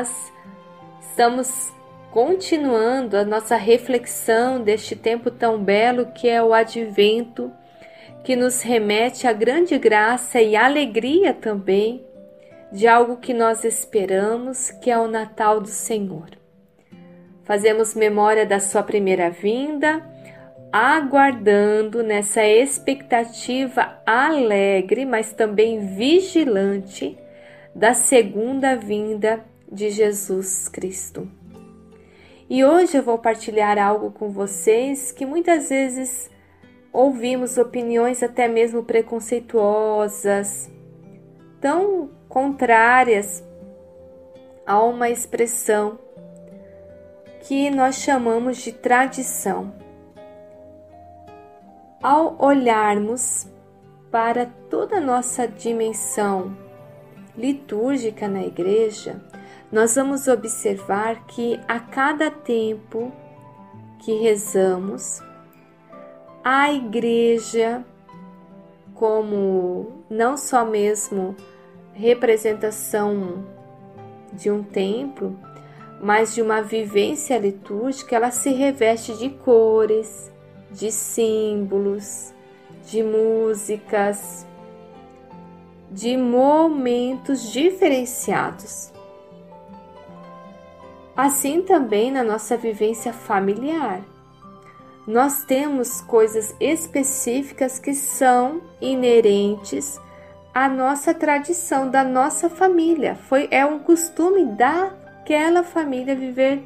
nós estamos continuando a nossa reflexão deste tempo tão belo que é o advento, que nos remete à grande graça e alegria também de algo que nós esperamos, que é o Natal do Senhor. Fazemos memória da sua primeira vinda, aguardando nessa expectativa alegre, mas também vigilante da segunda vinda de Jesus Cristo. E hoje eu vou partilhar algo com vocês que muitas vezes ouvimos opiniões até mesmo preconceituosas, tão contrárias a uma expressão que nós chamamos de tradição. Ao olharmos para toda a nossa dimensão litúrgica na igreja, nós vamos observar que a cada tempo que rezamos, a igreja, como não só mesmo representação de um templo, mas de uma vivência litúrgica, ela se reveste de cores, de símbolos, de músicas, de momentos diferenciados. Assim também na nossa vivência familiar. Nós temos coisas específicas que são inerentes à nossa tradição, da nossa família. Foi é um costume daquela família viver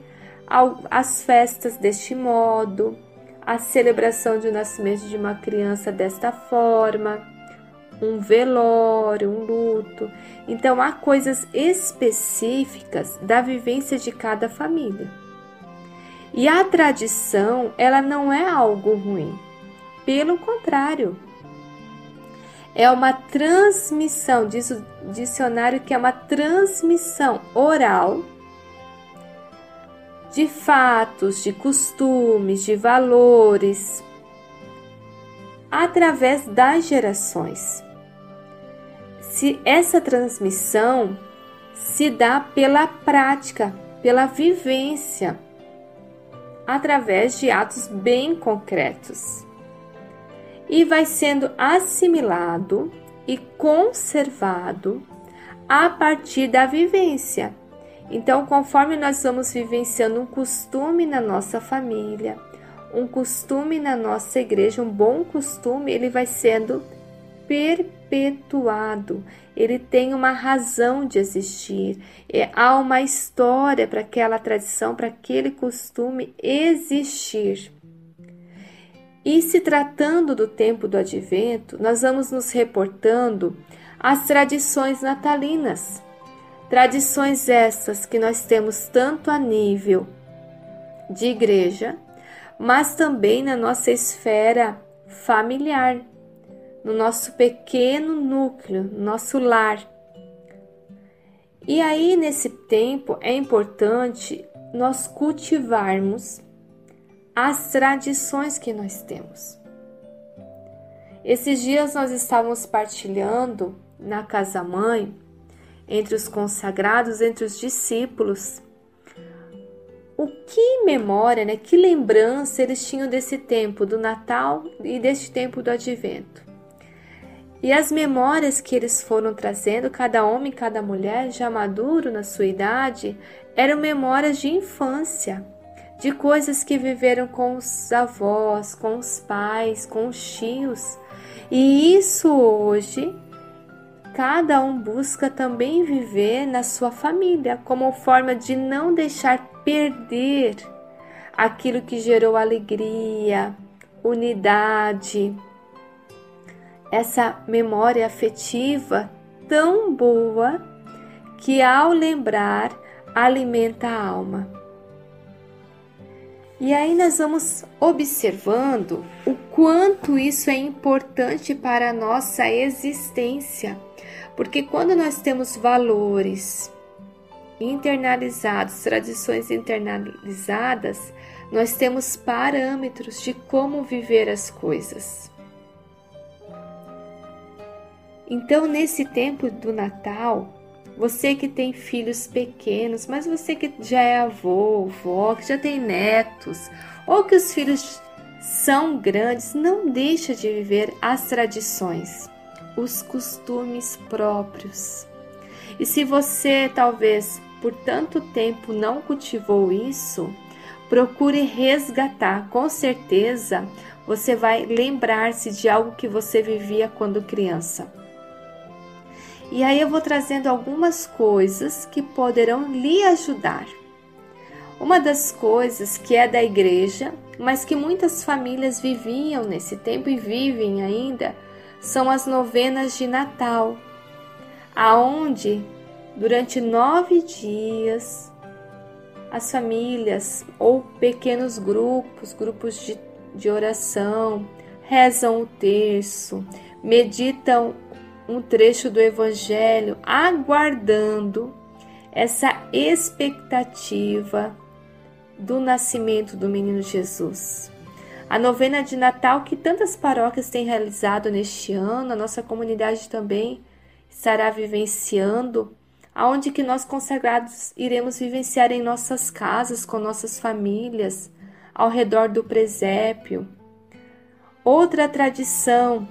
as festas deste modo, a celebração de nascimento de uma criança desta forma um velório, um luto. Então há coisas específicas da vivência de cada família. E a tradição, ela não é algo ruim. Pelo contrário, é uma transmissão, diz o dicionário que é uma transmissão oral de fatos, de costumes, de valores, através das gerações se essa transmissão se dá pela prática, pela vivência, através de atos bem concretos. E vai sendo assimilado e conservado a partir da vivência. Então, conforme nós vamos vivenciando um costume na nossa família, um costume na nossa igreja, um bom costume, ele vai sendo perpetuado, ele tem uma razão de existir, é, há uma história para aquela tradição, para aquele costume existir. E se tratando do tempo do advento, nós vamos nos reportando às tradições natalinas. Tradições essas que nós temos tanto a nível de igreja, mas também na nossa esfera familiar no nosso pequeno núcleo, nosso lar. E aí, nesse tempo, é importante nós cultivarmos as tradições que nós temos. Esses dias nós estávamos partilhando na casa mãe, entre os consagrados, entre os discípulos, o que memória, né, que lembrança eles tinham desse tempo do Natal e deste tempo do Advento. E as memórias que eles foram trazendo, cada homem e cada mulher, já maduro na sua idade, eram memórias de infância, de coisas que viveram com os avós, com os pais, com os tios. E isso hoje, cada um busca também viver na sua família, como forma de não deixar perder aquilo que gerou alegria, unidade essa memória afetiva tão boa que, ao lembrar, alimenta a alma. E aí nós vamos observando o quanto isso é importante para a nossa existência, porque quando nós temos valores internalizados, tradições internalizadas, nós temos parâmetros de como viver as coisas. Então, nesse tempo do Natal, você que tem filhos pequenos, mas você que já é avô, avó, que já tem netos, ou que os filhos são grandes, não deixa de viver as tradições, os costumes próprios. E se você talvez por tanto tempo não cultivou isso, procure resgatar. Com certeza você vai lembrar-se de algo que você vivia quando criança. E aí eu vou trazendo algumas coisas que poderão lhe ajudar. Uma das coisas que é da igreja, mas que muitas famílias viviam nesse tempo e vivem ainda, são as novenas de Natal, aonde durante nove dias as famílias ou pequenos grupos, grupos de, de oração, rezam o terço, meditam um trecho do Evangelho, aguardando essa expectativa do nascimento do menino Jesus. A novena de Natal que tantas paróquias têm realizado neste ano, a nossa comunidade também estará vivenciando, aonde que nós consagrados iremos vivenciar em nossas casas, com nossas famílias, ao redor do presépio. Outra tradição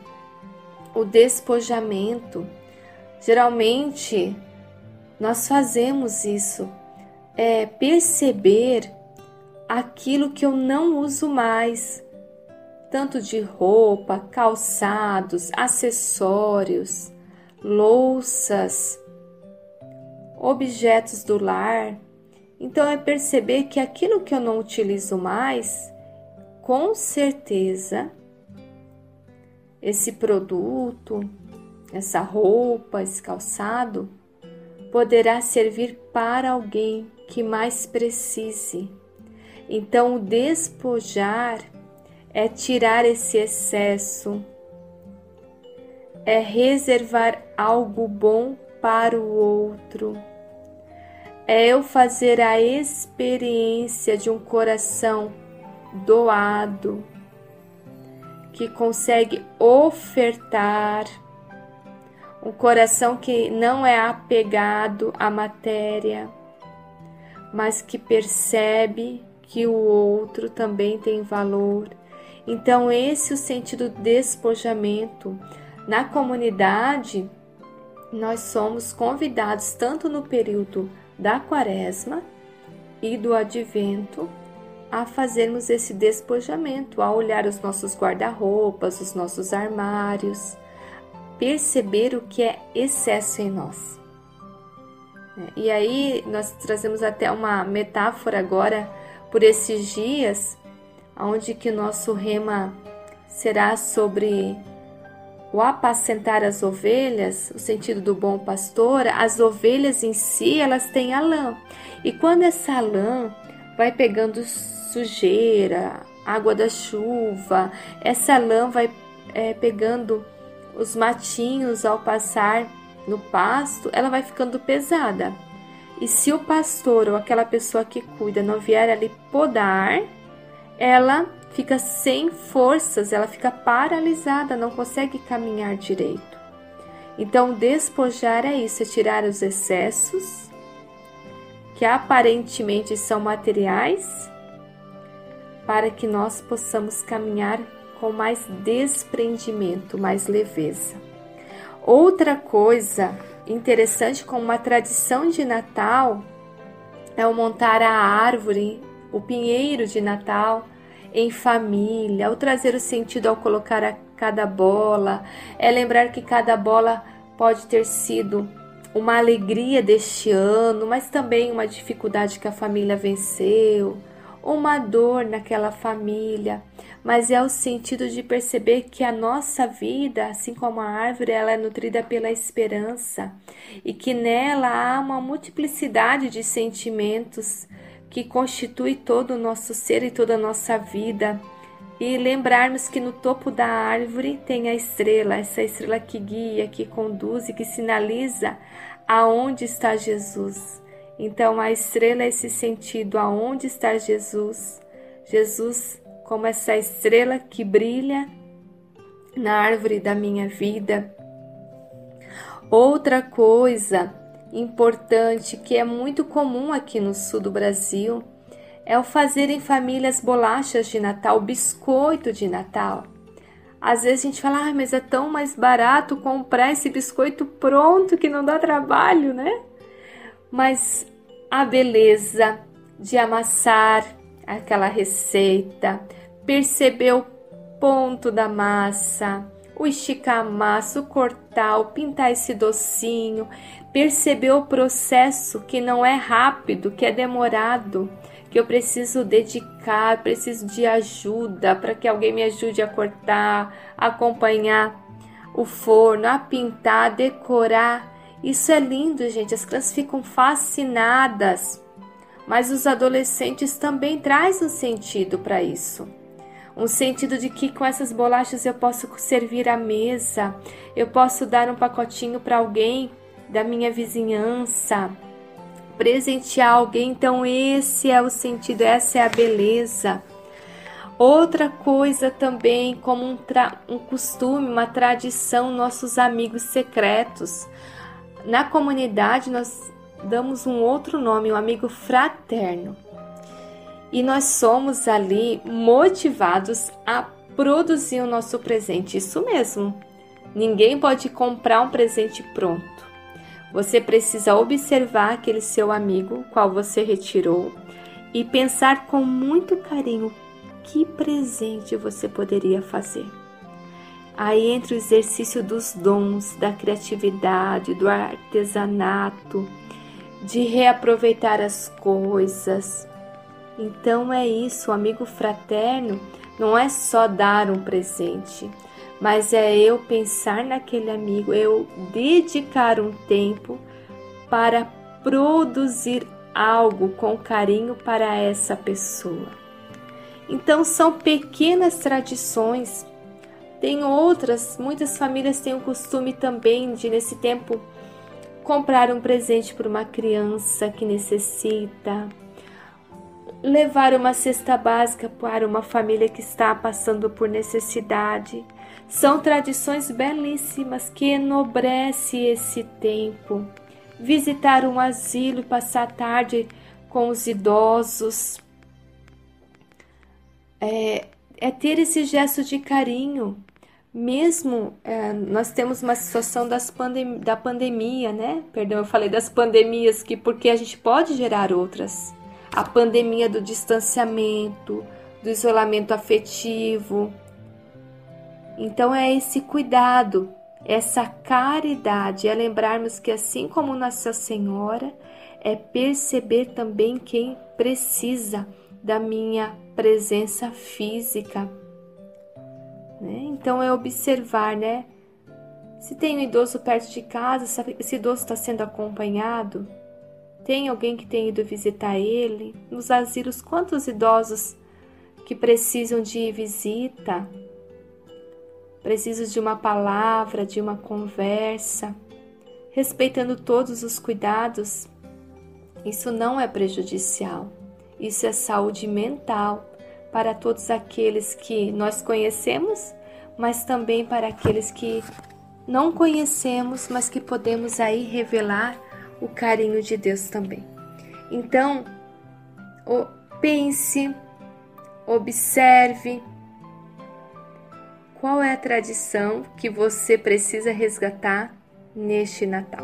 o despojamento. Geralmente nós fazemos isso, é perceber aquilo que eu não uso mais, tanto de roupa, calçados, acessórios, louças, objetos do lar. Então é perceber que aquilo que eu não utilizo mais, com certeza esse produto, essa roupa, esse calçado, poderá servir para alguém que mais precise. Então, o despojar é tirar esse excesso, é reservar algo bom para o outro, é eu fazer a experiência de um coração doado, que consegue ofertar, um coração que não é apegado à matéria, mas que percebe que o outro também tem valor. Então, esse é o sentido do despojamento. Na comunidade, nós somos convidados tanto no período da quaresma e do advento a fazermos esse despojamento, a olhar os nossos guarda-roupas, os nossos armários, perceber o que é excesso em nós. E aí nós trazemos até uma metáfora agora por esses dias, onde que nosso rema será sobre o apacentar as ovelhas, o sentido do bom pastor, as ovelhas em si, elas têm a lã. E quando essa lã vai pegando sujeira, água da chuva, essa lã vai é, pegando os matinhos ao passar no pasto, ela vai ficando pesada. E se o pastor ou aquela pessoa que cuida não vier ali podar, ela fica sem forças, ela fica paralisada, não consegue caminhar direito. Então, despojar é isso, é tirar os excessos que aparentemente são materiais para que nós possamos caminhar com mais desprendimento, mais leveza. Outra coisa interessante com uma tradição de Natal é o montar a árvore, o pinheiro de Natal em família, o trazer o sentido ao colocar a cada bola, é lembrar que cada bola pode ter sido uma alegria deste ano, mas também uma dificuldade que a família venceu uma dor naquela família, mas é o sentido de perceber que a nossa vida, assim como a árvore, ela é nutrida pela esperança e que nela há uma multiplicidade de sentimentos que constitui todo o nosso ser e toda a nossa vida. E lembrarmos que no topo da árvore tem a estrela, essa estrela que guia, que conduz e que sinaliza aonde está Jesus. Então a estrela é esse sentido aonde está Jesus. Jesus como essa estrela que brilha na árvore da minha vida. Outra coisa importante que é muito comum aqui no sul do Brasil é o fazer em famílias bolachas de Natal, biscoito de Natal. Às vezes a gente fala, ah, mas é tão mais barato comprar esse biscoito pronto que não dá trabalho, né? Mas a beleza de amassar aquela receita, perceber o ponto da massa, o esticar a massa, o cortar, o pintar esse docinho, perceber o processo que não é rápido, que é demorado, que eu preciso dedicar, preciso de ajuda para que alguém me ajude a cortar, acompanhar o forno, a pintar, a decorar. Isso é lindo, gente. As crianças ficam fascinadas. Mas os adolescentes também trazem um sentido para isso um sentido de que com essas bolachas eu posso servir a mesa, eu posso dar um pacotinho para alguém da minha vizinhança, presentear alguém. Então, esse é o sentido, essa é a beleza. Outra coisa também, como um, um costume, uma tradição, nossos amigos secretos. Na comunidade, nós damos um outro nome, um amigo fraterno e nós somos ali motivados a produzir o nosso presente. Isso mesmo. Ninguém pode comprar um presente pronto. Você precisa observar aquele seu amigo qual você retirou e pensar com muito carinho que presente você poderia fazer. Aí entra o exercício dos dons, da criatividade, do artesanato, de reaproveitar as coisas, então é isso, o amigo fraterno não é só dar um presente, mas é eu pensar naquele amigo, eu dedicar um tempo para produzir algo com carinho para essa pessoa. Então são pequenas tradições. Tem outras, muitas famílias têm o costume também de nesse tempo comprar um presente para uma criança que necessita, levar uma cesta básica para uma família que está passando por necessidade. São tradições belíssimas que enobrecem esse tempo. Visitar um asilo passar a tarde com os idosos. É, é ter esse gesto de carinho. Mesmo é, nós temos uma situação pandem da pandemia, né? Perdão, eu falei das pandemias, que porque a gente pode gerar outras a pandemia do distanciamento, do isolamento afetivo. Então é esse cuidado, essa caridade, é lembrarmos que assim como Nossa Senhora, é perceber também quem precisa da minha presença física. Né? Então é observar, né? Se tem um idoso perto de casa, esse idoso está sendo acompanhado, tem alguém que tem ido visitar ele? Nos asilos, quantos idosos que precisam de visita? Precisam de uma palavra, de uma conversa, respeitando todos os cuidados. Isso não é prejudicial. Isso é saúde mental para todos aqueles que nós conhecemos, mas também para aqueles que não conhecemos, mas que podemos aí revelar o carinho de Deus também. Então, pense, observe qual é a tradição que você precisa resgatar neste Natal.